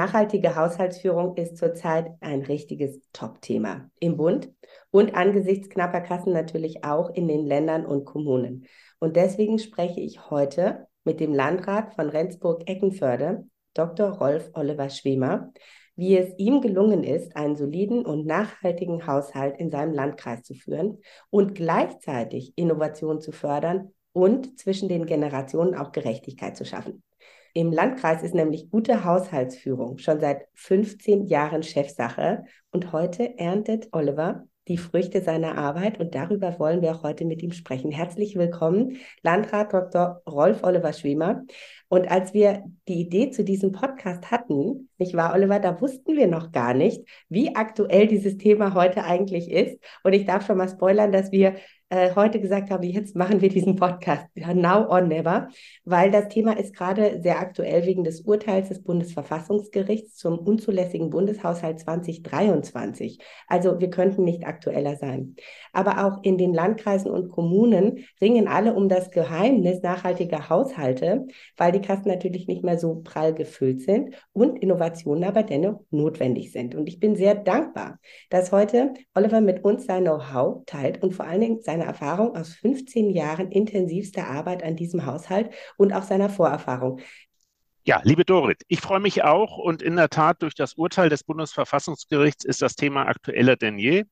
Nachhaltige Haushaltsführung ist zurzeit ein richtiges Top-Thema im Bund und angesichts knapper Kassen natürlich auch in den Ländern und Kommunen. Und deswegen spreche ich heute mit dem Landrat von Rendsburg-Eckenförde, Dr. Rolf Oliver Schwemer, wie es ihm gelungen ist, einen soliden und nachhaltigen Haushalt in seinem Landkreis zu führen und gleichzeitig Innovation zu fördern und zwischen den Generationen auch Gerechtigkeit zu schaffen. Im Landkreis ist nämlich gute Haushaltsführung schon seit 15 Jahren Chefsache und heute erntet Oliver die Früchte seiner Arbeit und darüber wollen wir auch heute mit ihm sprechen. Herzlich willkommen, Landrat Dr. Rolf Oliver Schwemer. Und als wir die Idee zu diesem Podcast hatten, nicht wahr, Oliver, da wussten wir noch gar nicht, wie aktuell dieses Thema heute eigentlich ist. Und ich darf schon mal spoilern, dass wir äh, heute gesagt haben, jetzt machen wir diesen Podcast now or never, weil das Thema ist gerade sehr aktuell wegen des Urteils des Bundesverfassungsgerichts zum unzulässigen Bundeshaushalt 2023. Also wir könnten nicht aktueller sein. Aber auch in den Landkreisen und Kommunen ringen alle um das Geheimnis nachhaltiger Haushalte, weil die Kassen natürlich nicht mehr so prall gefüllt sind und Innovationen aber dennoch notwendig sind. Und ich bin sehr dankbar, dass heute Oliver mit uns sein Know-how teilt und vor allen Dingen seine Erfahrung aus 15 Jahren intensivster Arbeit an diesem Haushalt und auch seiner Vorerfahrung. Ja, liebe Dorit, ich freue mich auch und in der Tat durch das Urteil des Bundesverfassungsgerichts ist das Thema aktueller denn je.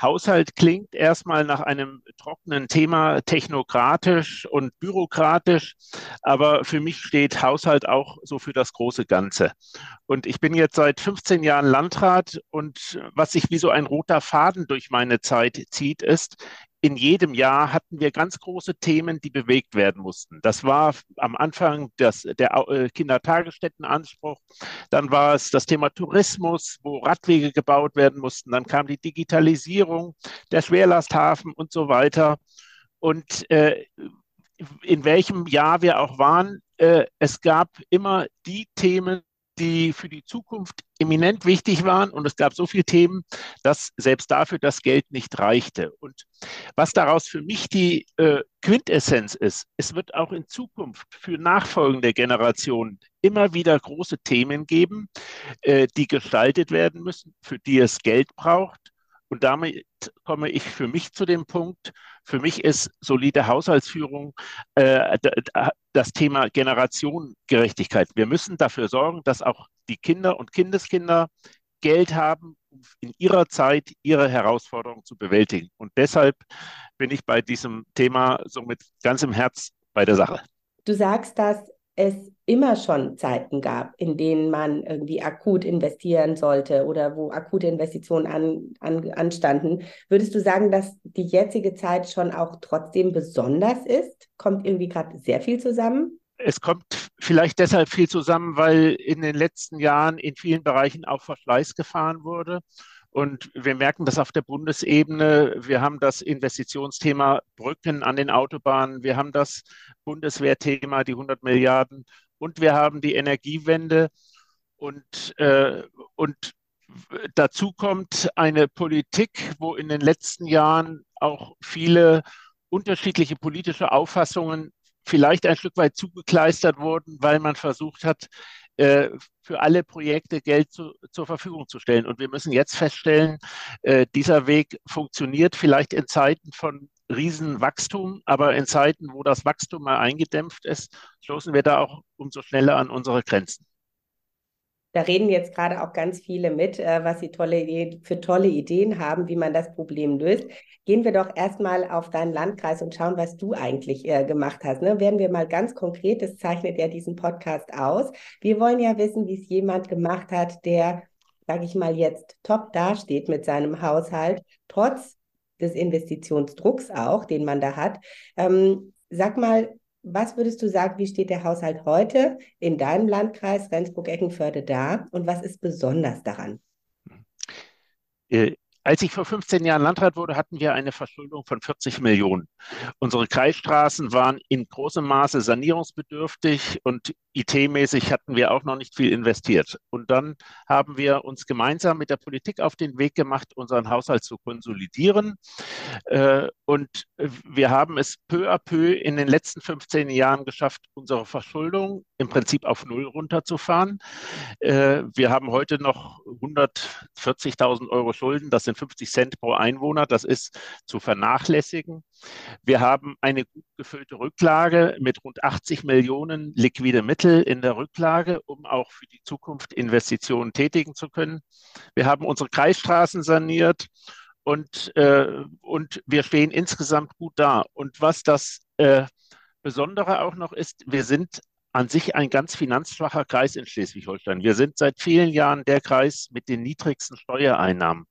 Haushalt klingt erstmal nach einem trockenen Thema, technokratisch und bürokratisch, aber für mich steht Haushalt auch so für das große Ganze. Und ich bin jetzt seit 15 Jahren Landrat und was sich wie so ein roter Faden durch meine Zeit zieht, ist, in jedem Jahr hatten wir ganz große Themen, die bewegt werden mussten. Das war am Anfang das, der äh, Kindertagesstättenanspruch, dann war es das Thema Tourismus, wo Radwege gebaut werden mussten, dann kam die Digitalisierung, der Schwerlasthafen und so weiter. Und äh, in welchem Jahr wir auch waren, äh, es gab immer die Themen, die für die Zukunft eminent wichtig waren. Und es gab so viele Themen, dass selbst dafür das Geld nicht reichte. Und was daraus für mich die äh, Quintessenz ist, es wird auch in Zukunft für nachfolgende Generationen immer wieder große Themen geben, äh, die gestaltet werden müssen, für die es Geld braucht. Und damit komme ich für mich zu dem Punkt, für mich ist solide Haushaltsführung äh, das Thema Generationengerechtigkeit. Wir müssen dafür sorgen, dass auch die Kinder und Kindeskinder Geld haben, um in ihrer Zeit ihre Herausforderungen zu bewältigen. Und deshalb bin ich bei diesem Thema so mit ganzem Herz bei der Sache. Du sagst, dass es immer schon Zeiten gab, in denen man irgendwie akut investieren sollte oder wo akute Investitionen an, an, anstanden. Würdest du sagen, dass die jetzige Zeit schon auch trotzdem besonders ist? Kommt irgendwie gerade sehr viel zusammen? Es kommt vielleicht deshalb viel zusammen, weil in den letzten Jahren in vielen Bereichen auch Verschleiß gefahren wurde. Und wir merken das auf der Bundesebene. Wir haben das Investitionsthema Brücken an den Autobahnen. Wir haben das Bundeswehrthema, die 100 Milliarden. Und wir haben die Energiewende. Und, äh, und dazu kommt eine Politik, wo in den letzten Jahren auch viele unterschiedliche politische Auffassungen vielleicht ein Stück weit zugekleistert wurden, weil man versucht hat, äh, für alle Projekte Geld zu, zur Verfügung zu stellen. Und wir müssen jetzt feststellen, äh, dieser Weg funktioniert vielleicht in Zeiten von Riesenwachstum, aber in Zeiten, wo das Wachstum mal eingedämpft ist, stoßen wir da auch umso schneller an unsere Grenzen. Da reden jetzt gerade auch ganz viele mit, äh, was sie tolle, für tolle Ideen haben, wie man das Problem löst. Gehen wir doch erstmal auf deinen Landkreis und schauen, was du eigentlich äh, gemacht hast. Ne? Werden wir mal ganz konkret, das zeichnet ja diesen Podcast aus. Wir wollen ja wissen, wie es jemand gemacht hat, der, sage ich mal, jetzt top dasteht mit seinem Haushalt, trotz des Investitionsdrucks auch, den man da hat. Ähm, sag mal, was würdest du sagen, wie steht der Haushalt heute in deinem Landkreis Rendsburg-Eckenförde da und was ist besonders daran? Als ich vor 15 Jahren Landrat wurde, hatten wir eine Verschuldung von 40 Millionen. Unsere Kreisstraßen waren in großem Maße sanierungsbedürftig und IT-mäßig hatten wir auch noch nicht viel investiert. Und dann haben wir uns gemeinsam mit der Politik auf den Weg gemacht, unseren Haushalt zu konsolidieren. Äh, und wir haben es peu à peu in den letzten 15 Jahren geschafft, unsere Verschuldung im Prinzip auf Null runterzufahren. Äh, wir haben heute noch 140.000 Euro Schulden. Das sind 50 Cent pro Einwohner. Das ist zu vernachlässigen. Wir haben eine gut gefüllte Rücklage mit rund 80 Millionen liquide Mittel in der Rücklage, um auch für die Zukunft Investitionen tätigen zu können. Wir haben unsere Kreisstraßen saniert und, äh, und wir stehen insgesamt gut da. Und was das äh, Besondere auch noch ist, wir sind an sich ein ganz finanzschwacher Kreis in Schleswig-Holstein. Wir sind seit vielen Jahren der Kreis mit den niedrigsten Steuereinnahmen.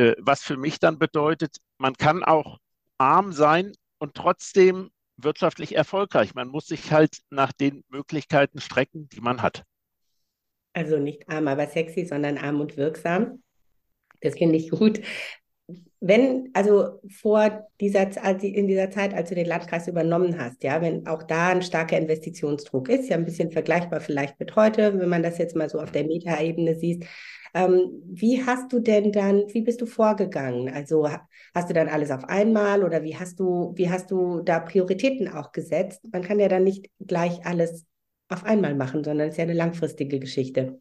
Äh, was für mich dann bedeutet, man kann auch arm sein und trotzdem wirtschaftlich erfolgreich. Man muss sich halt nach den Möglichkeiten strecken, die man hat. Also nicht arm, aber sexy, sondern arm und wirksam. Das finde ich gut. Wenn, also vor dieser, in dieser Zeit, als du den Landkreis übernommen hast, ja, wenn auch da ein starker Investitionsdruck ist, ja ein bisschen vergleichbar vielleicht mit heute, wenn man das jetzt mal so auf der Metaebene sieht, ähm, wie hast du denn dann, wie bist du vorgegangen? Also hast du dann alles auf einmal oder wie hast du, wie hast du da Prioritäten auch gesetzt? Man kann ja dann nicht gleich alles auf einmal machen, sondern es ist ja eine langfristige Geschichte.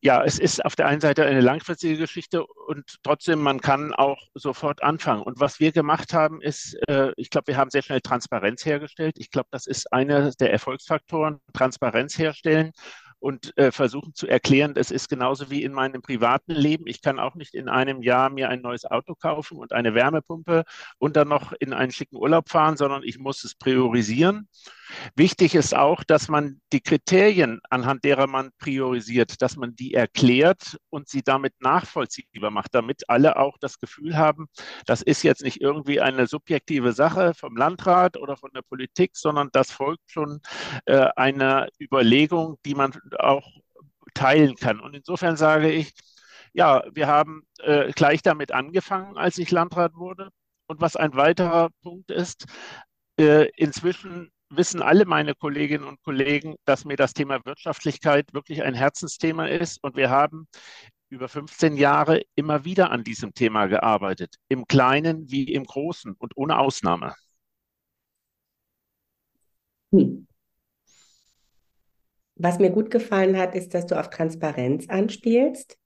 Ja, es ist auf der einen Seite eine langfristige Geschichte und trotzdem, man kann auch sofort anfangen. Und was wir gemacht haben, ist, äh, ich glaube, wir haben sehr schnell Transparenz hergestellt. Ich glaube, das ist einer der Erfolgsfaktoren, Transparenz herstellen und äh, versuchen zu erklären, es ist genauso wie in meinem privaten Leben. Ich kann auch nicht in einem Jahr mir ein neues Auto kaufen und eine Wärmepumpe und dann noch in einen schicken Urlaub fahren, sondern ich muss es priorisieren. Wichtig ist auch, dass man die Kriterien, anhand derer man priorisiert, dass man die erklärt und sie damit nachvollziehbar macht, damit alle auch das Gefühl haben, das ist jetzt nicht irgendwie eine subjektive Sache vom Landrat oder von der Politik, sondern das folgt schon äh, einer Überlegung, die man auch teilen kann. Und insofern sage ich, ja, wir haben äh, gleich damit angefangen, als ich Landrat wurde. Und was ein weiterer Punkt ist, äh, inzwischen wissen alle meine Kolleginnen und Kollegen, dass mir das Thema Wirtschaftlichkeit wirklich ein Herzensthema ist. Und wir haben über 15 Jahre immer wieder an diesem Thema gearbeitet, im Kleinen wie im Großen und ohne Ausnahme. Hm. Was mir gut gefallen hat, ist, dass du auf Transparenz anspielst.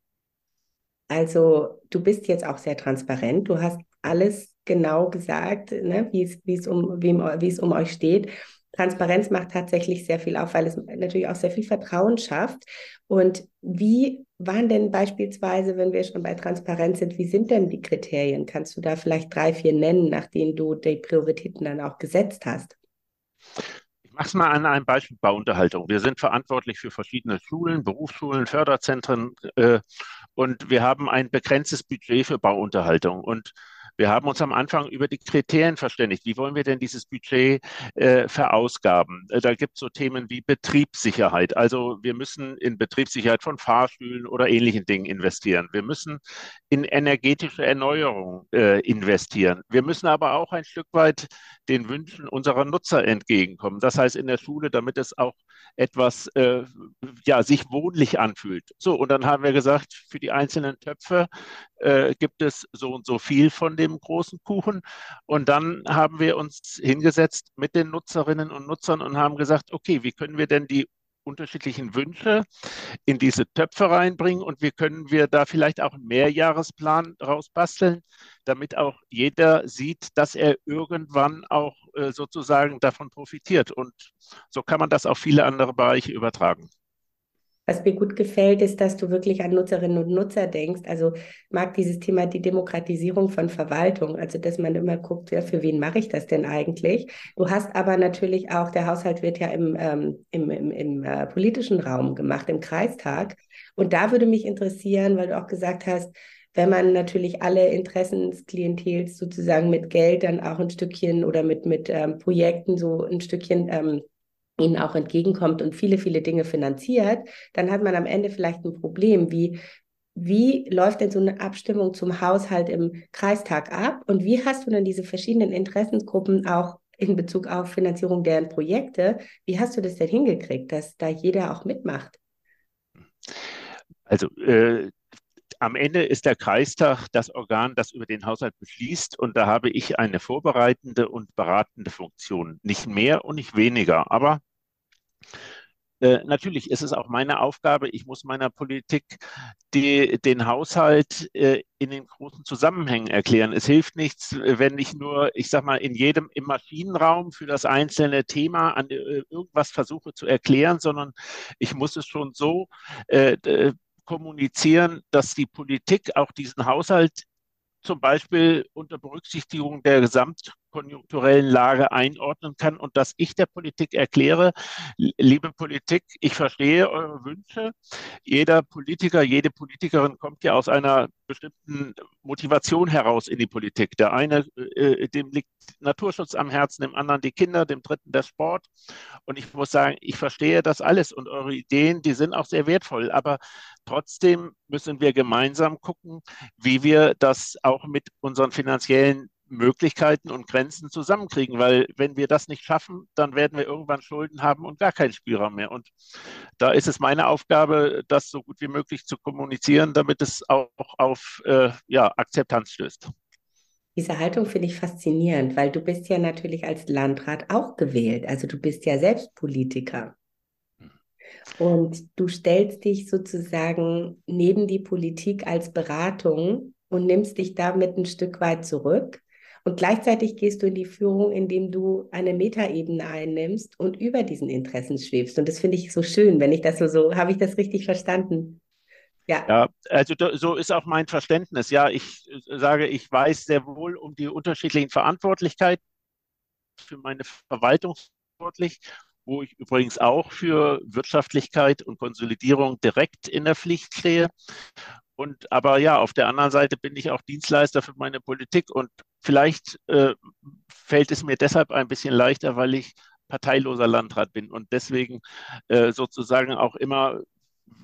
Also du bist jetzt auch sehr transparent. Du hast alles genau gesagt, ne, wie es, um, es um euch steht. Transparenz macht tatsächlich sehr viel auf, weil es natürlich auch sehr viel Vertrauen schafft. Und wie waren denn beispielsweise, wenn wir schon bei Transparenz sind, wie sind denn die Kriterien? Kannst du da vielleicht drei, vier nennen, nach denen du die Prioritäten dann auch gesetzt hast? Ich mache es mal an einem Beispiel Bauunterhaltung. Wir sind verantwortlich für verschiedene Schulen, Berufsschulen, Förderzentren äh, und wir haben ein begrenztes Budget für Bauunterhaltung. Und wir haben uns am Anfang über die Kriterien verständigt. Wie wollen wir denn dieses Budget äh, verausgaben? Äh, da gibt es so Themen wie Betriebssicherheit. Also wir müssen in Betriebssicherheit von Fahrstühlen oder ähnlichen Dingen investieren. Wir müssen in energetische Erneuerung äh, investieren. Wir müssen aber auch ein Stück weit den Wünschen unserer Nutzer entgegenkommen. Das heißt in der Schule, damit es auch etwas äh, ja, sich wohnlich anfühlt. So, und dann haben wir gesagt, für die einzelnen Töpfe äh, gibt es so und so viel von dem großen Kuchen. Und dann haben wir uns hingesetzt mit den Nutzerinnen und Nutzern und haben gesagt, okay, wie können wir denn die unterschiedlichen Wünsche in diese Töpfe reinbringen und wie können wir da vielleicht auch einen Mehrjahresplan rausbasteln, damit auch jeder sieht, dass er irgendwann auch äh, sozusagen davon profitiert. Und so kann man das auf viele andere Bereiche übertragen. Was mir gut gefällt, ist, dass du wirklich an Nutzerinnen und Nutzer denkst. Also mag dieses Thema die Demokratisierung von Verwaltung, also dass man immer guckt, ja, für wen mache ich das denn eigentlich? Du hast aber natürlich auch, der Haushalt wird ja im, ähm, im, im, im äh, politischen Raum gemacht, im Kreistag. Und da würde mich interessieren, weil du auch gesagt hast, wenn man natürlich alle Interessensklientels sozusagen mit Geld dann auch ein Stückchen oder mit, mit ähm, Projekten so ein Stückchen ähm, ihnen auch entgegenkommt und viele, viele Dinge finanziert, dann hat man am Ende vielleicht ein Problem, wie wie läuft denn so eine Abstimmung zum Haushalt im Kreistag ab und wie hast du denn diese verschiedenen Interessensgruppen auch in Bezug auf Finanzierung deren Projekte, wie hast du das denn hingekriegt, dass da jeder auch mitmacht? Also äh, am Ende ist der Kreistag das Organ, das über den Haushalt beschließt und da habe ich eine vorbereitende und beratende Funktion. Nicht mehr und nicht weniger, aber äh, natürlich ist es auch meine Aufgabe, ich muss meiner Politik die, den Haushalt äh, in den großen Zusammenhängen erklären. Es hilft nichts, wenn ich nur, ich sag mal, in jedem im Maschinenraum für das einzelne Thema an äh, irgendwas versuche zu erklären, sondern ich muss es schon so äh, kommunizieren, dass die Politik auch diesen Haushalt zum Beispiel unter Berücksichtigung der gesamtkonjunkturellen Lage einordnen kann und dass ich der Politik erkläre, liebe Politik, ich verstehe eure Wünsche. Jeder Politiker, jede Politikerin kommt ja aus einer bestimmten Motivation heraus in die Politik. Der eine, äh, dem liegt Naturschutz am Herzen, dem anderen die Kinder, dem dritten der Sport. Und ich muss sagen, ich verstehe das alles und eure Ideen, die sind auch sehr wertvoll. Aber trotzdem müssen wir gemeinsam gucken, wie wir das auch mit unseren finanziellen Möglichkeiten und Grenzen zusammenkriegen, weil wenn wir das nicht schaffen, dann werden wir irgendwann Schulden haben und gar keinen Spielraum mehr. Und da ist es meine Aufgabe, das so gut wie möglich zu kommunizieren, damit es auch auf äh, ja, Akzeptanz stößt. Diese Haltung finde ich faszinierend, weil du bist ja natürlich als Landrat auch gewählt. Also du bist ja selbst Politiker. Und du stellst dich sozusagen neben die Politik als Beratung und nimmst dich damit ein Stück weit zurück. Und gleichzeitig gehst du in die Führung, indem du eine Metaebene einnimmst und über diesen Interessen schwebst. Und das finde ich so schön, wenn ich das so, so, habe ich das richtig verstanden? Ja. ja, also so ist auch mein Verständnis. Ja, ich äh, sage, ich weiß sehr wohl um die unterschiedlichen Verantwortlichkeiten für meine Verwaltung verantwortlich, wo ich übrigens auch für Wirtschaftlichkeit und Konsolidierung direkt in der Pflicht stehe. Und aber ja, auf der anderen Seite bin ich auch Dienstleister für meine Politik und vielleicht äh, fällt es mir deshalb ein bisschen leichter, weil ich parteiloser Landrat bin und deswegen äh, sozusagen auch immer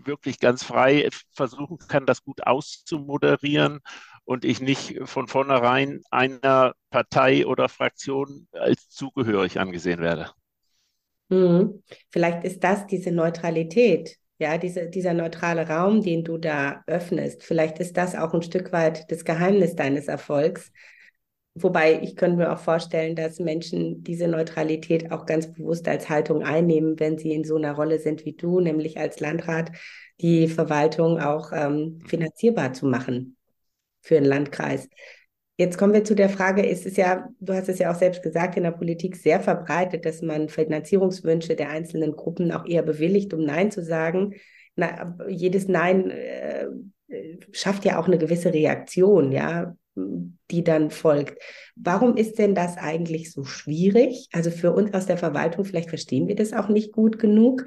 wirklich ganz frei versuchen kann, das gut auszumoderieren und ich nicht von vornherein einer Partei oder Fraktion als zugehörig angesehen werde. Mhm. Vielleicht ist das diese Neutralität, ja, diese, dieser neutrale Raum, den du da öffnest. Vielleicht ist das auch ein Stück weit das Geheimnis deines Erfolgs. Wobei ich könnte mir auch vorstellen, dass Menschen diese Neutralität auch ganz bewusst als Haltung einnehmen, wenn sie in so einer Rolle sind wie du, nämlich als Landrat, die Verwaltung auch ähm, finanzierbar zu machen für einen Landkreis. Jetzt kommen wir zu der Frage, ist es ja, du hast es ja auch selbst gesagt, in der Politik sehr verbreitet, dass man Finanzierungswünsche der einzelnen Gruppen auch eher bewilligt, um Nein zu sagen. Na, jedes Nein äh, schafft ja auch eine gewisse Reaktion, ja, die dann folgt. Warum ist denn das eigentlich so schwierig? Also für uns aus der Verwaltung, vielleicht verstehen wir das auch nicht gut genug.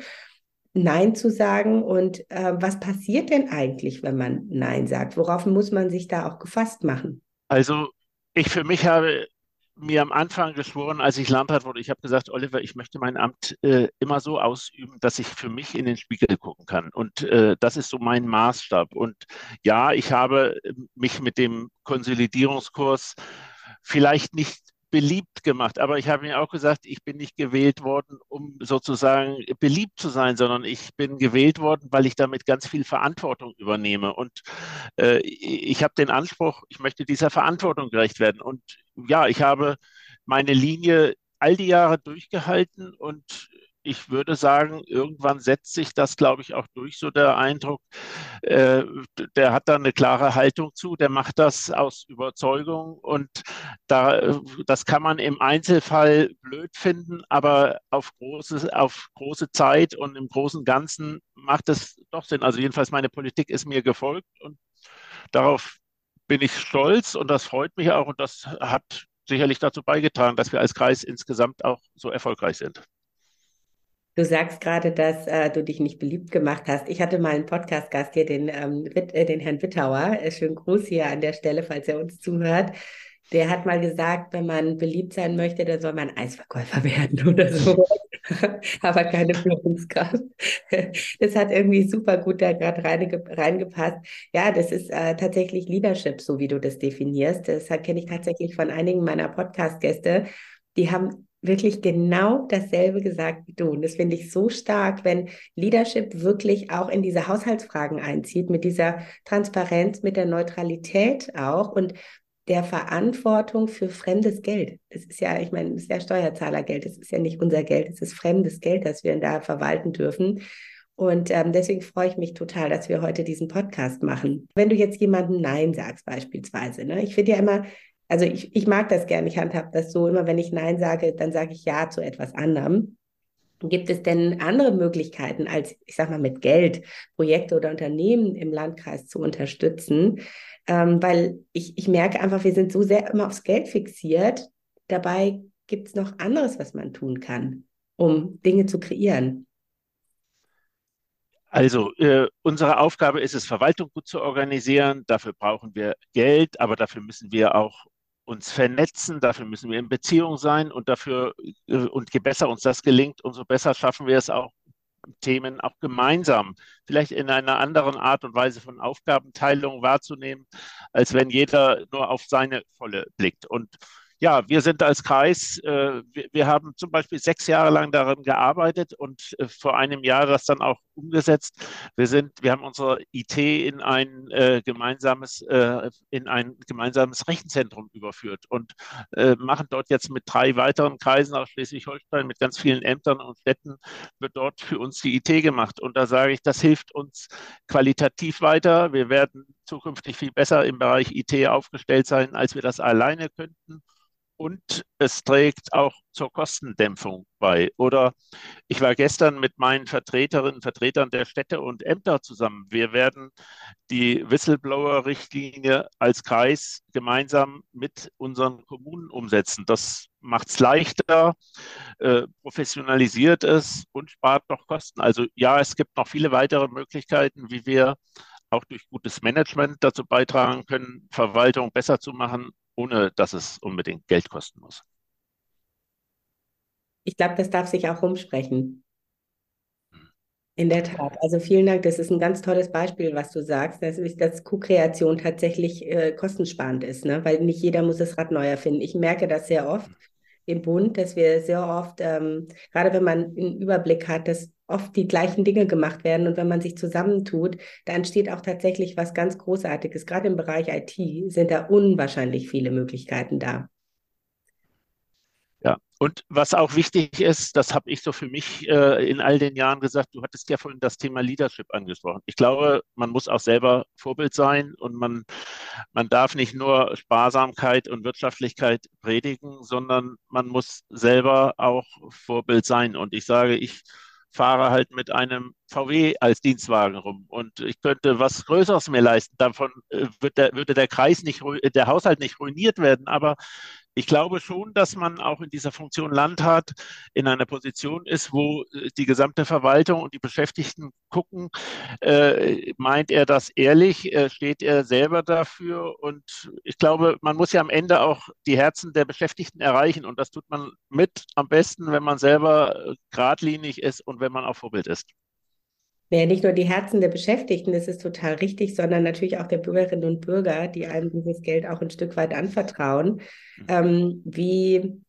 Nein zu sagen und äh, was passiert denn eigentlich, wenn man Nein sagt? Worauf muss man sich da auch gefasst machen? Also ich für mich habe mir am Anfang geschworen, als ich Landrat wurde, ich habe gesagt, Oliver, ich möchte mein Amt äh, immer so ausüben, dass ich für mich in den Spiegel gucken kann. Und äh, das ist so mein Maßstab. Und ja, ich habe mich mit dem Konsolidierungskurs vielleicht nicht beliebt gemacht. Aber ich habe mir auch gesagt, ich bin nicht gewählt worden, um sozusagen beliebt zu sein, sondern ich bin gewählt worden, weil ich damit ganz viel Verantwortung übernehme. Und äh, ich habe den Anspruch, ich möchte dieser Verantwortung gerecht werden. Und ja, ich habe meine Linie all die Jahre durchgehalten und ich würde sagen, irgendwann setzt sich das, glaube ich, auch durch, so der Eindruck, äh, der hat da eine klare Haltung zu, der macht das aus Überzeugung und da, das kann man im Einzelfall blöd finden, aber auf große, auf große Zeit und im großen Ganzen macht es doch Sinn. Also jedenfalls meine Politik ist mir gefolgt und darauf bin ich stolz und das freut mich auch und das hat sicherlich dazu beigetragen, dass wir als Kreis insgesamt auch so erfolgreich sind. Du sagst gerade, dass äh, du dich nicht beliebt gemacht hast. Ich hatte mal einen Podcast-Gast hier, den, ähm, äh, den Herrn Wittauer. Äh, schönen Gruß hier an der Stelle, falls er uns zuhört. Der hat mal gesagt, wenn man beliebt sein möchte, dann soll man Eisverkäufer werden oder so. Aber keine Führungskraft. Das hat irgendwie super gut da gerade reingepasst. Ja, das ist äh, tatsächlich Leadership, so wie du das definierst. Das kenne ich tatsächlich von einigen meiner Podcast-Gäste. Die haben wirklich genau dasselbe gesagt wie du. Und das finde ich so stark, wenn Leadership wirklich auch in diese Haushaltsfragen einzieht, mit dieser Transparenz, mit der Neutralität auch und der Verantwortung für fremdes Geld. Das ist ja, ich meine, das ist ja Steuerzahlergeld, das ist ja nicht unser Geld, es ist fremdes Geld, das wir da verwalten dürfen. Und ähm, deswegen freue ich mich total, dass wir heute diesen Podcast machen. Wenn du jetzt jemandem Nein sagst, beispielsweise, ne? ich finde ja immer, also ich, ich mag das gerne. Ich handhabe das so, immer wenn ich Nein sage, dann sage ich Ja zu etwas anderem. Gibt es denn andere Möglichkeiten, als ich sage mal mit Geld Projekte oder Unternehmen im Landkreis zu unterstützen? Ähm, weil ich, ich merke einfach, wir sind so sehr immer aufs Geld fixiert. Dabei gibt es noch anderes, was man tun kann, um Dinge zu kreieren. Also äh, unsere Aufgabe ist es, Verwaltung gut zu organisieren. Dafür brauchen wir Geld, aber dafür müssen wir auch uns vernetzen, dafür müssen wir in Beziehung sein und dafür, äh, und je besser uns das gelingt, umso besser schaffen wir es auch, Themen auch gemeinsam, vielleicht in einer anderen Art und Weise von Aufgabenteilung wahrzunehmen, als wenn jeder nur auf seine volle blickt. Und ja, wir sind als Kreis, äh, wir, wir, haben zum Beispiel sechs Jahre lang daran gearbeitet und äh, vor einem Jahr das dann auch umgesetzt. Wir sind, wir haben unsere IT in ein äh, gemeinsames, äh, in ein gemeinsames Rechenzentrum überführt und äh, machen dort jetzt mit drei weiteren Kreisen aus Schleswig-Holstein mit ganz vielen Ämtern und Städten wird dort für uns die IT gemacht. Und da sage ich, das hilft uns qualitativ weiter. Wir werden zukünftig viel besser im Bereich IT aufgestellt sein, als wir das alleine könnten und es trägt auch zur Kostendämpfung bei. Oder ich war gestern mit meinen Vertreterinnen und Vertretern der Städte und Ämter zusammen. Wir werden die Whistleblower-Richtlinie als Kreis gemeinsam mit unseren Kommunen umsetzen. Das macht es leichter, äh, professionalisiert es und spart noch Kosten. Also ja, es gibt noch viele weitere Möglichkeiten, wie wir auch durch gutes Management dazu beitragen können, Verwaltung besser zu machen ohne dass es unbedingt Geld kosten muss. Ich glaube, das darf sich auch rumsprechen. In der Tat. Also vielen Dank. Das ist ein ganz tolles Beispiel, was du sagst, dass, dass Co-Kreation tatsächlich äh, kostensparend ist, ne? weil nicht jeder muss das Rad neu erfinden. Ich merke das sehr oft im Bund, dass wir sehr oft, ähm, gerade wenn man einen Überblick hat, dass oft die gleichen Dinge gemacht werden und wenn man sich zusammentut, da entsteht auch tatsächlich was ganz Großartiges. Gerade im Bereich IT sind da unwahrscheinlich viele Möglichkeiten da. Ja, und was auch wichtig ist, das habe ich so für mich äh, in all den Jahren gesagt, du hattest ja vorhin das Thema Leadership angesprochen. Ich glaube, man muss auch selber Vorbild sein und man, man darf nicht nur Sparsamkeit und Wirtschaftlichkeit predigen, sondern man muss selber auch Vorbild sein. Und ich sage, ich fahre halt mit einem VW als Dienstwagen rum und ich könnte was Größeres mir leisten. Davon äh, wird der, würde der Kreis nicht, der Haushalt nicht ruiniert werden, aber ich glaube schon, dass man auch in dieser Funktion Landrat in einer Position ist, wo äh, die gesamte Verwaltung und die Beschäftigten gucken, äh, meint er das ehrlich, äh, steht er selber dafür? Und ich glaube, man muss ja am Ende auch die Herzen der Beschäftigten erreichen. Und das tut man mit am besten, wenn man selber äh, geradlinig ist und wenn man auch Vorbild ist. Naja, nicht nur die Herzen der Beschäftigten, das ist total richtig, sondern natürlich auch der Bürgerinnen und Bürger, die einem dieses Geld auch ein Stück weit anvertrauen. Mhm. Ähm, wie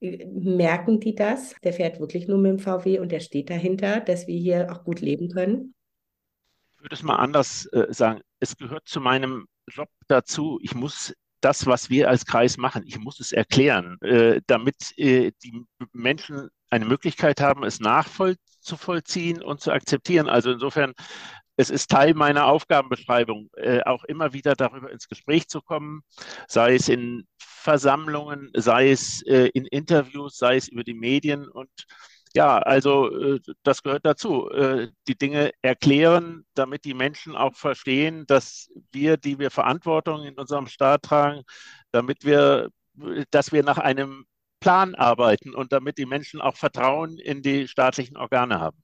äh, merken die das? Der fährt wirklich nur mit dem VW und der steht dahinter, dass wir hier auch gut leben können? Ich würde es mal anders äh, sagen. Es gehört zu meinem Job dazu. Ich muss das, was wir als Kreis machen, ich muss es erklären, äh, damit äh, die Menschen eine Möglichkeit haben, es nachvollziehen und zu akzeptieren. Also insofern, es ist Teil meiner Aufgabenbeschreibung, äh, auch immer wieder darüber ins Gespräch zu kommen, sei es in Versammlungen, sei es äh, in Interviews, sei es über die Medien und ja, also äh, das gehört dazu. Äh, die Dinge erklären, damit die Menschen auch verstehen, dass wir, die wir Verantwortung in unserem Staat tragen, damit wir, dass wir nach einem Plan arbeiten und damit die Menschen auch Vertrauen in die staatlichen Organe haben.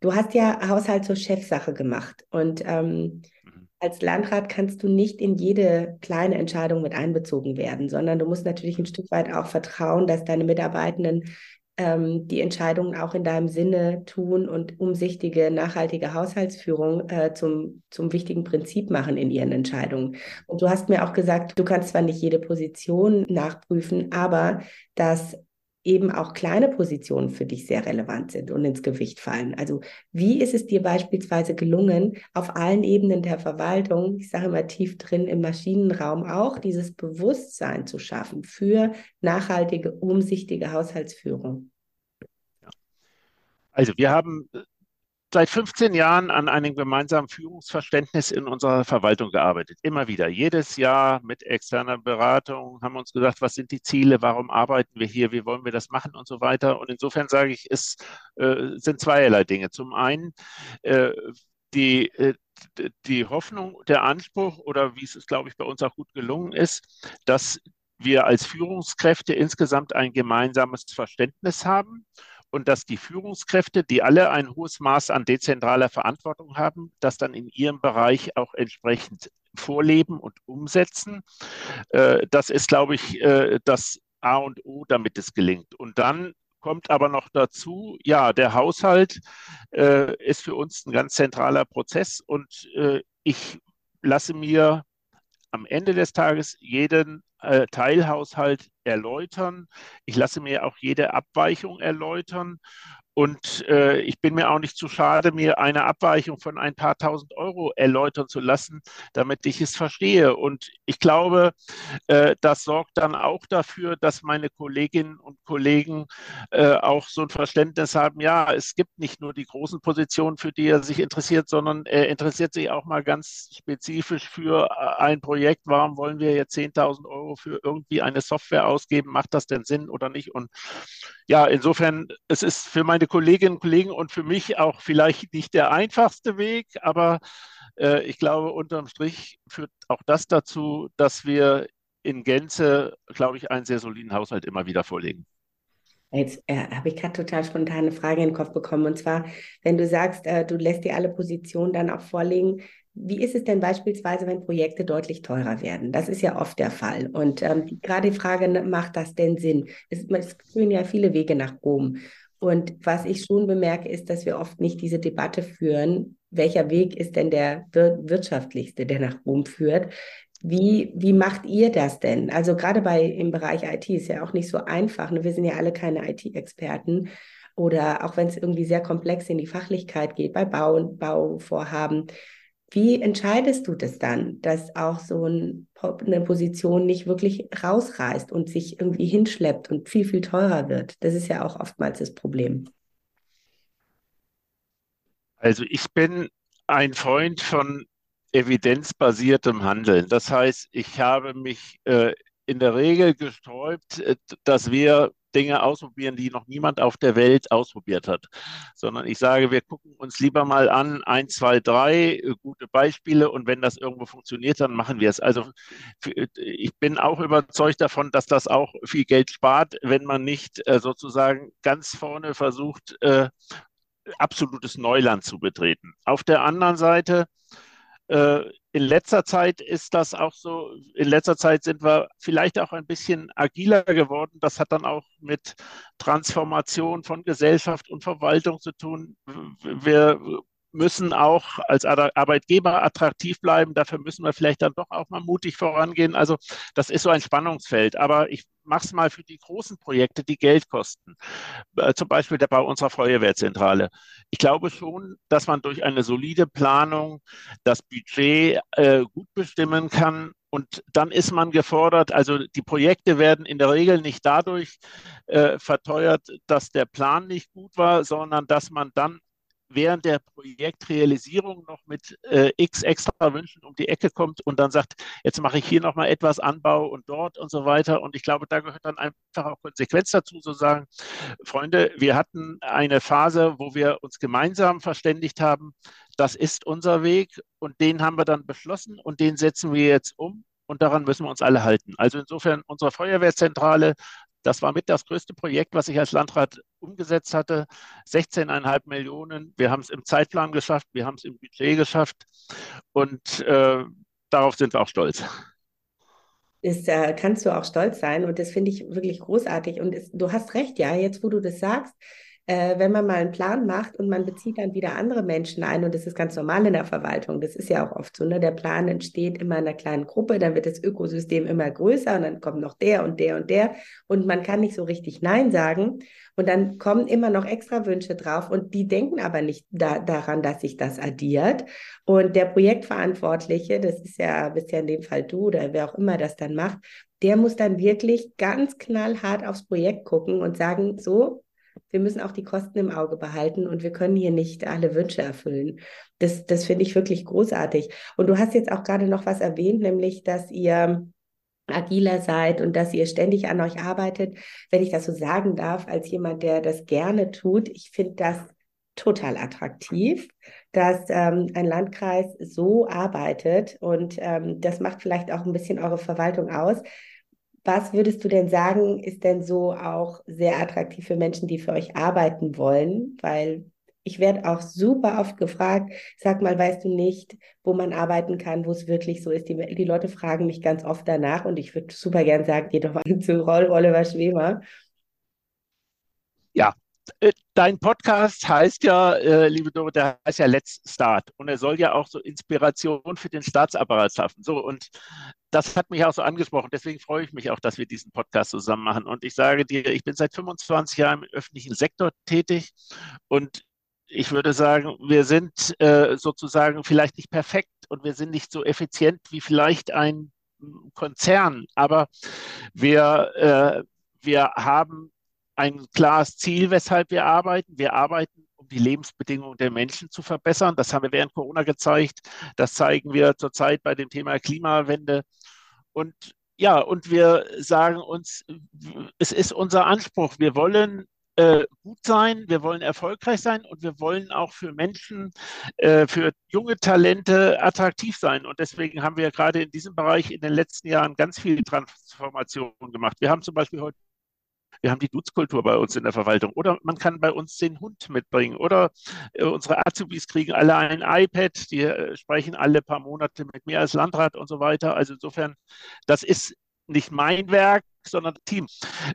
Du hast ja Haushalt zur Chefsache gemacht und ähm, mhm. als Landrat kannst du nicht in jede kleine Entscheidung mit einbezogen werden, sondern du musst natürlich ein Stück weit auch vertrauen, dass deine Mitarbeitenden ähm, die Entscheidungen auch in deinem Sinne tun und umsichtige, nachhaltige Haushaltsführung äh, zum, zum wichtigen Prinzip machen in ihren Entscheidungen. Und du hast mir auch gesagt, du kannst zwar nicht jede Position nachprüfen, aber dass eben auch kleine Positionen für dich sehr relevant sind und ins Gewicht fallen. Also wie ist es dir beispielsweise gelungen, auf allen Ebenen der Verwaltung, ich sage immer tief drin im Maschinenraum auch, dieses Bewusstsein zu schaffen für nachhaltige, umsichtige Haushaltsführung? Also wir haben seit 15 Jahren an einem gemeinsamen Führungsverständnis in unserer Verwaltung gearbeitet. Immer wieder. Jedes Jahr mit externer Beratung haben wir uns gesagt, was sind die Ziele, warum arbeiten wir hier, wie wollen wir das machen und so weiter. Und insofern sage ich, es äh, sind zweierlei Dinge. Zum einen äh, die, äh, die Hoffnung, der Anspruch oder wie es, glaube ich, bei uns auch gut gelungen ist, dass wir als Führungskräfte insgesamt ein gemeinsames Verständnis haben und dass die Führungskräfte, die alle ein hohes Maß an dezentraler Verantwortung haben, das dann in ihrem Bereich auch entsprechend vorleben und umsetzen. Äh, das ist, glaube ich, äh, das A und O, damit es gelingt. Und dann kommt aber noch dazu, ja, der Haushalt äh, ist für uns ein ganz zentraler Prozess und ich lasse mir am Ende des Tages jeden Teilhaushalt erläutern. Ich lasse mir auch jede Abweichung erläutern und äh, ich bin mir auch nicht zu schade, mir eine Abweichung von ein paar tausend Euro erläutern zu lassen, damit ich es verstehe. Und ich glaube, äh, das sorgt dann auch dafür, dass meine Kolleginnen und Kollegen äh, auch so ein Verständnis haben, ja, es gibt nicht nur die großen Positionen, für die er sich interessiert, sondern er interessiert sich auch mal ganz spezifisch für äh, ein Projekt. Warum wollen wir jetzt 10.000 Euro für irgendwie eine Software ausgeben? Macht das denn Sinn oder nicht? Und ja, insofern, es ist für meine Kolleginnen und Kollegen und für mich auch vielleicht nicht der einfachste Weg, aber äh, ich glaube, unterm Strich führt auch das dazu, dass wir in Gänze, glaube ich, einen sehr soliden Haushalt immer wieder vorlegen. Jetzt äh, habe ich gerade total spontane Frage in den Kopf bekommen. Und zwar, wenn du sagst, äh, du lässt dir alle Positionen dann auch vorlegen, wie ist es denn beispielsweise, wenn Projekte deutlich teurer werden? Das ist ja oft der Fall. Und ähm, gerade die Frage, ne, macht das denn Sinn? Es, es führen ja viele Wege nach Rom. Und was ich schon bemerke, ist, dass wir oft nicht diese Debatte führen, welcher Weg ist denn der wir wirtschaftlichste, der nach Rom führt. Wie, wie macht ihr das denn? Also gerade bei im Bereich IT ist ja auch nicht so einfach. Ne? Wir sind ja alle keine IT-Experten. Oder auch wenn es irgendwie sehr komplex in die Fachlichkeit geht, bei Bau Bauvorhaben. Wie entscheidest du das dann, dass auch so ein, eine Position nicht wirklich rausreißt und sich irgendwie hinschleppt und viel, viel teurer wird? Das ist ja auch oftmals das Problem. Also ich bin ein Freund von evidenzbasiertem Handeln. Das heißt, ich habe mich äh, in der Regel gesträubt, äh, dass wir Dinge ausprobieren, die noch niemand auf der Welt ausprobiert hat, sondern ich sage, wir gucken uns lieber mal an, ein, zwei, drei äh, gute Beispiele und wenn das irgendwo funktioniert, dann machen wir es. Also äh, ich bin auch überzeugt davon, dass das auch viel Geld spart, wenn man nicht äh, sozusagen ganz vorne versucht, absolutes Neuland zu betreten. Auf der anderen Seite in letzter Zeit ist das auch so, in letzter Zeit sind wir vielleicht auch ein bisschen agiler geworden. Das hat dann auch mit Transformation von Gesellschaft und Verwaltung zu tun. Wir müssen auch als Arbeitgeber attraktiv bleiben. Dafür müssen wir vielleicht dann doch auch mal mutig vorangehen. Also das ist so ein Spannungsfeld. Aber ich mache es mal für die großen Projekte, die Geld kosten. Äh, zum Beispiel der Bau unserer Feuerwehrzentrale. Ich glaube schon, dass man durch eine solide Planung das Budget äh, gut bestimmen kann. Und dann ist man gefordert, also die Projekte werden in der Regel nicht dadurch äh, verteuert, dass der Plan nicht gut war, sondern dass man dann während der Projektrealisierung noch mit äh, x extra Wünschen um die Ecke kommt und dann sagt, jetzt mache ich hier nochmal etwas Anbau und dort und so weiter. Und ich glaube, da gehört dann einfach auch Konsequenz dazu, zu sagen, Freunde, wir hatten eine Phase, wo wir uns gemeinsam verständigt haben, das ist unser Weg und den haben wir dann beschlossen und den setzen wir jetzt um und daran müssen wir uns alle halten. Also insofern unsere Feuerwehrzentrale Das war mit das größte Projekt, was ich als Landrat umgesetzt hatte. 16,5 Millionen. Wir haben es im Zeitplan geschafft, wir haben es im Budget geschafft und äh, darauf sind wir auch stolz. Das äh, kannst du auch stolz sein und das finde ich wirklich großartig. Und es, du hast recht, ja, jetzt wo du das sagst, äh, wenn man mal einen Plan macht und man bezieht dann wieder andere Menschen ein, und das ist ganz normal in der Verwaltung, das ist ja auch oft so, ne? der Plan entsteht immer in einer kleinen Gruppe, dann wird das Ökosystem immer größer und dann kommt noch der und der und der und man kann nicht so richtig Nein sagen und dann kommen immer noch extra Wünsche drauf und die denken aber nicht da, daran, dass sich das addiert und der Projektverantwortliche, das ist ja bisher in dem Fall du oder wer auch immer das dann macht, der muss dann wirklich ganz knallhart aufs Projekt gucken und sagen, so, wir müssen auch die Kosten im Auge behalten und wir können hier nicht alle Wünsche erfüllen. Das, das finde ich wirklich großartig. Und du hast jetzt auch gerade noch was erwähnt, nämlich, dass ihr agiler seid und dass ihr ständig an euch arbeitet. Wenn ich das so sagen darf, als jemand, der das gerne tut, ich finde das total attraktiv, dass ähm, ein Landkreis so arbeitet und ähm, das macht vielleicht auch ein bisschen eure Verwaltung aus. Was würdest du denn sagen, ist denn so auch sehr attraktiv für Menschen, die für euch arbeiten wollen? Weil ich werde auch super oft gefragt, sag mal, weißt du nicht, wo man arbeiten kann, wo es wirklich so ist? Die, die Leute fragen mich ganz oft danach und ich würde super gern sagen, geh doch mal zu Oliver Schwemer. Ja, äh, dein Podcast heißt ja, äh, liebe Doro, der heißt ja Let's Start und er soll ja auch so Inspiration für den Staatsapparat schaffen. So und das hat mich auch so angesprochen. Deswegen freue ich mich auch, dass wir diesen Podcast zusammen machen. Und ich sage dir, ich bin seit 25 Jahren im öffentlichen Sektor tätig und ich würde sagen, wir sind äh, sozusagen vielleicht nicht perfekt und wir sind nicht so effizient wie vielleicht ein Konzern, aber wir, äh, wir haben ein klares Ziel, weshalb wir arbeiten. Wir arbeiten, um die Lebensbedingungen der Menschen zu verbessern. Das haben wir während Corona gezeigt. Das zeigen wir zurzeit bei dem Thema Klimawende. Und ja, und wir sagen uns, es ist unser Anspruch. Wir wollen äh, gut sein, wir wollen erfolgreich sein und wir wollen auch für Menschen, äh, für junge Talente attraktiv sein. Und deswegen haben wir gerade in diesem Bereich in den letzten Jahren ganz viel Transformation gemacht. Wir haben zum Beispiel heute wir haben die Dutzkultur bei uns in der Verwaltung. Oder man kann bei uns den Hund mitbringen. Oder äh, unsere Azubis kriegen alle ein iPad, die äh, sprechen alle paar Monate mit mir als Landrat und so weiter. Also insofern, das ist nicht mein Werk, sondern Team.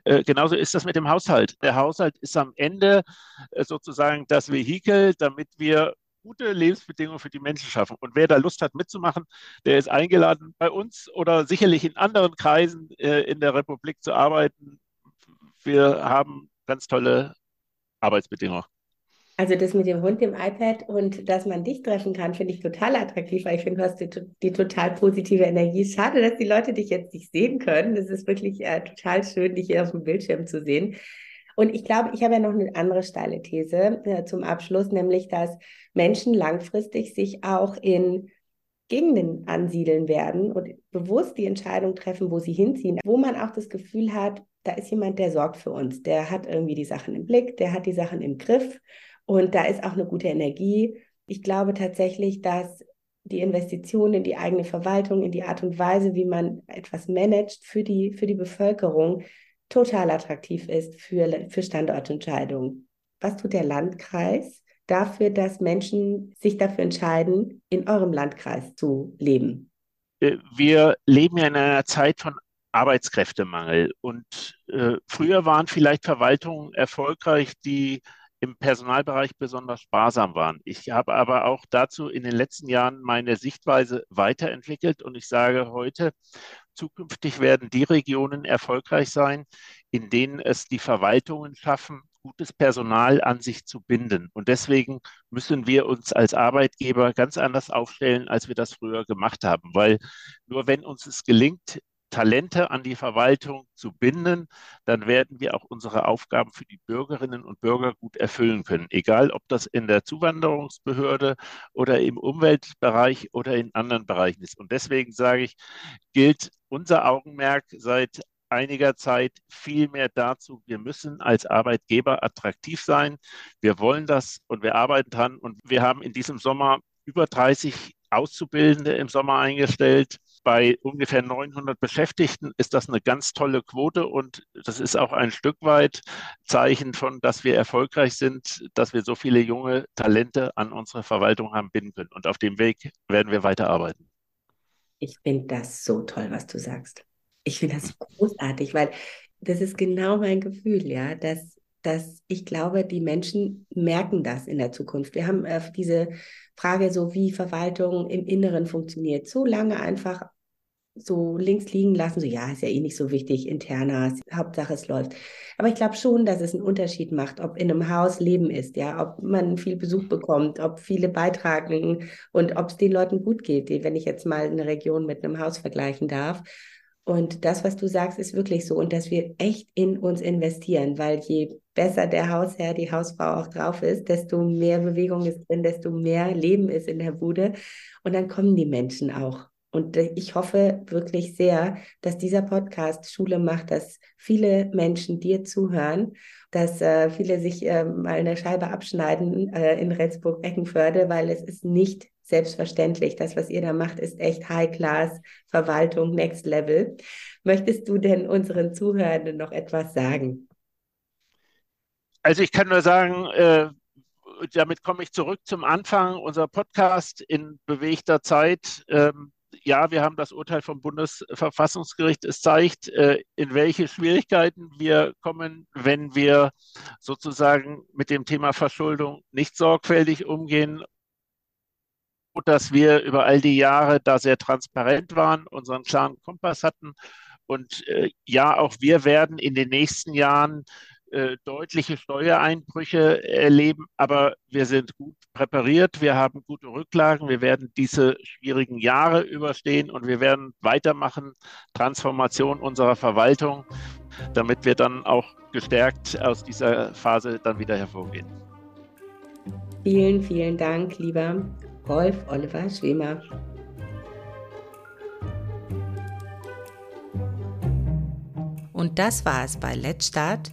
Äh, genauso ist das mit dem Haushalt. Der Haushalt ist am Ende äh, sozusagen das Vehikel, damit wir gute Lebensbedingungen für die Menschen schaffen. Und wer da Lust hat mitzumachen, der ist eingeladen, bei uns oder sicherlich in anderen Kreisen äh, in der Republik zu arbeiten wir haben ganz tolle Arbeitsbedingungen. Also das mit dem Hund, dem iPad und dass man dich treffen kann, finde ich total attraktiv, weil ich finde, du hast die, die, total positive Energie. Schade, dass die Leute dich jetzt nicht sehen können. Es ist wirklich äh, total schön, dich hier auf dem Bildschirm zu sehen. Und ich glaube, ich habe ja noch eine andere steile These äh, zum Abschluss, nämlich, dass Menschen langfristig sich auch in Gegenden ansiedeln werden und bewusst die Entscheidung treffen, wo sie hinziehen, wo man auch das Gefühl hat, da ist jemand, der sorgt für uns, der hat irgendwie die Sachen im Blick, der hat die Sachen im Griff und da ist auch eine gute Energie. Ich glaube tatsächlich, dass die Investition in die eigene Verwaltung, in die Art und Weise, wie man etwas managt für die, für die Bevölkerung, total attraktiv ist für, für Standortentscheidungen. Was tut der Landkreis dafür, dass Menschen sich dafür entscheiden, in eurem Landkreis zu leben? Äh, wir leben ja in einer Zeit von Arbeitskräftemangel. Und äh, früher waren vielleicht Verwaltungen erfolgreich, die im Personalbereich besonders sparsam waren. Ich habe aber auch dazu in den letzten Jahren meine Sichtweise weiterentwickelt und ich sage heute, zukünftig werden die Regionen erfolgreich sein, in denen es die Verwaltungen schaffen, gutes Personal an sich zu binden. Und deswegen müssen wir uns als Arbeitgeber ganz anders aufstellen, als wir das früher gemacht haben, weil nur wenn uns es gelingt, Talente an die Verwaltung zu binden, dann werden wir auch unsere Aufgaben für die Bürgerinnen und Bürger gut erfüllen können. Egal, ob das in der Zuwanderungsbehörde oder im Umweltbereich oder in anderen Bereichen ist. Und deswegen sage ich, gilt unser Augenmerk seit einiger Zeit viel mehr dazu, wir müssen als Arbeitgeber attraktiv sein. Wir wollen das und wir arbeiten dran. Und wir haben in diesem Sommer über 30 Auszubildende im Sommer eingestellt bei ungefähr 900 Beschäftigten ist das eine ganz tolle Quote und das ist auch ein Stück weit Zeichen von, dass wir erfolgreich sind, dass wir so viele junge Talente an unsere Verwaltung haben binden können. Und auf dem Weg werden wir weiterarbeiten. Ich finde das so toll, was du sagst. Ich finde das großartig, weil das ist genau mein Gefühl, ja, dass, dass ich glaube, die Menschen merken das in der Zukunft. Wir haben äh, diese Frage so, wie Verwaltung im Inneren funktioniert, so lange einfach so links liegen lassen, so ja, ist ja eh nicht so wichtig, interner, Hauptsache es läuft. Aber ich glaube schon, dass es einen Unterschied macht, ob in einem Haus Leben ist, ja, ob man viel Besuch bekommt, ob viele beitragen und ob es den Leuten gut geht, wenn ich jetzt mal eine Region mit einem Haus vergleichen darf. Und das, was du sagst, ist wirklich so und dass wir echt in uns investieren, weil je besser der Hausherr, die Hausfrau auch drauf ist, desto mehr Bewegung ist drin, desto mehr Leben ist in der Bude und dann kommen die Menschen auch. Und ich hoffe wirklich sehr, dass dieser Podcast Schule macht, dass viele Menschen dir zuhören, dass äh, viele sich äh, mal eine Scheibe abschneiden äh, in Retzburg-Eckenförde, weil es ist nicht selbstverständlich. Das, was ihr da macht, ist echt High-Class, Verwaltung, Next Level. Möchtest du denn unseren Zuhörenden noch etwas sagen? Also ich kann nur sagen, äh, damit komme ich zurück zum Anfang unserer Podcast in bewegter Zeit. Ähm, ja, wir haben das Urteil vom Bundesverfassungsgericht. Es zeigt, äh, in welche Schwierigkeiten wir kommen, wenn wir sozusagen mit dem Thema Verschuldung nicht sorgfältig umgehen dass wir über all die Jahre da sehr transparent waren, unseren klaren Kompass hatten. Und äh, ja, auch wir werden in den nächsten Jahren äh, deutliche Steuereinbrüche erleben, aber wir sind gut präpariert, wir haben gute Rücklagen, wir werden diese schwierigen Jahre überstehen und wir werden weitermachen, Transformation unserer Verwaltung, damit wir dann auch gestärkt aus dieser Phase dann wieder hervorgehen. Vielen, vielen Dank, lieber Rolf Oliver Schwemer. Und das war es bei Let's Start,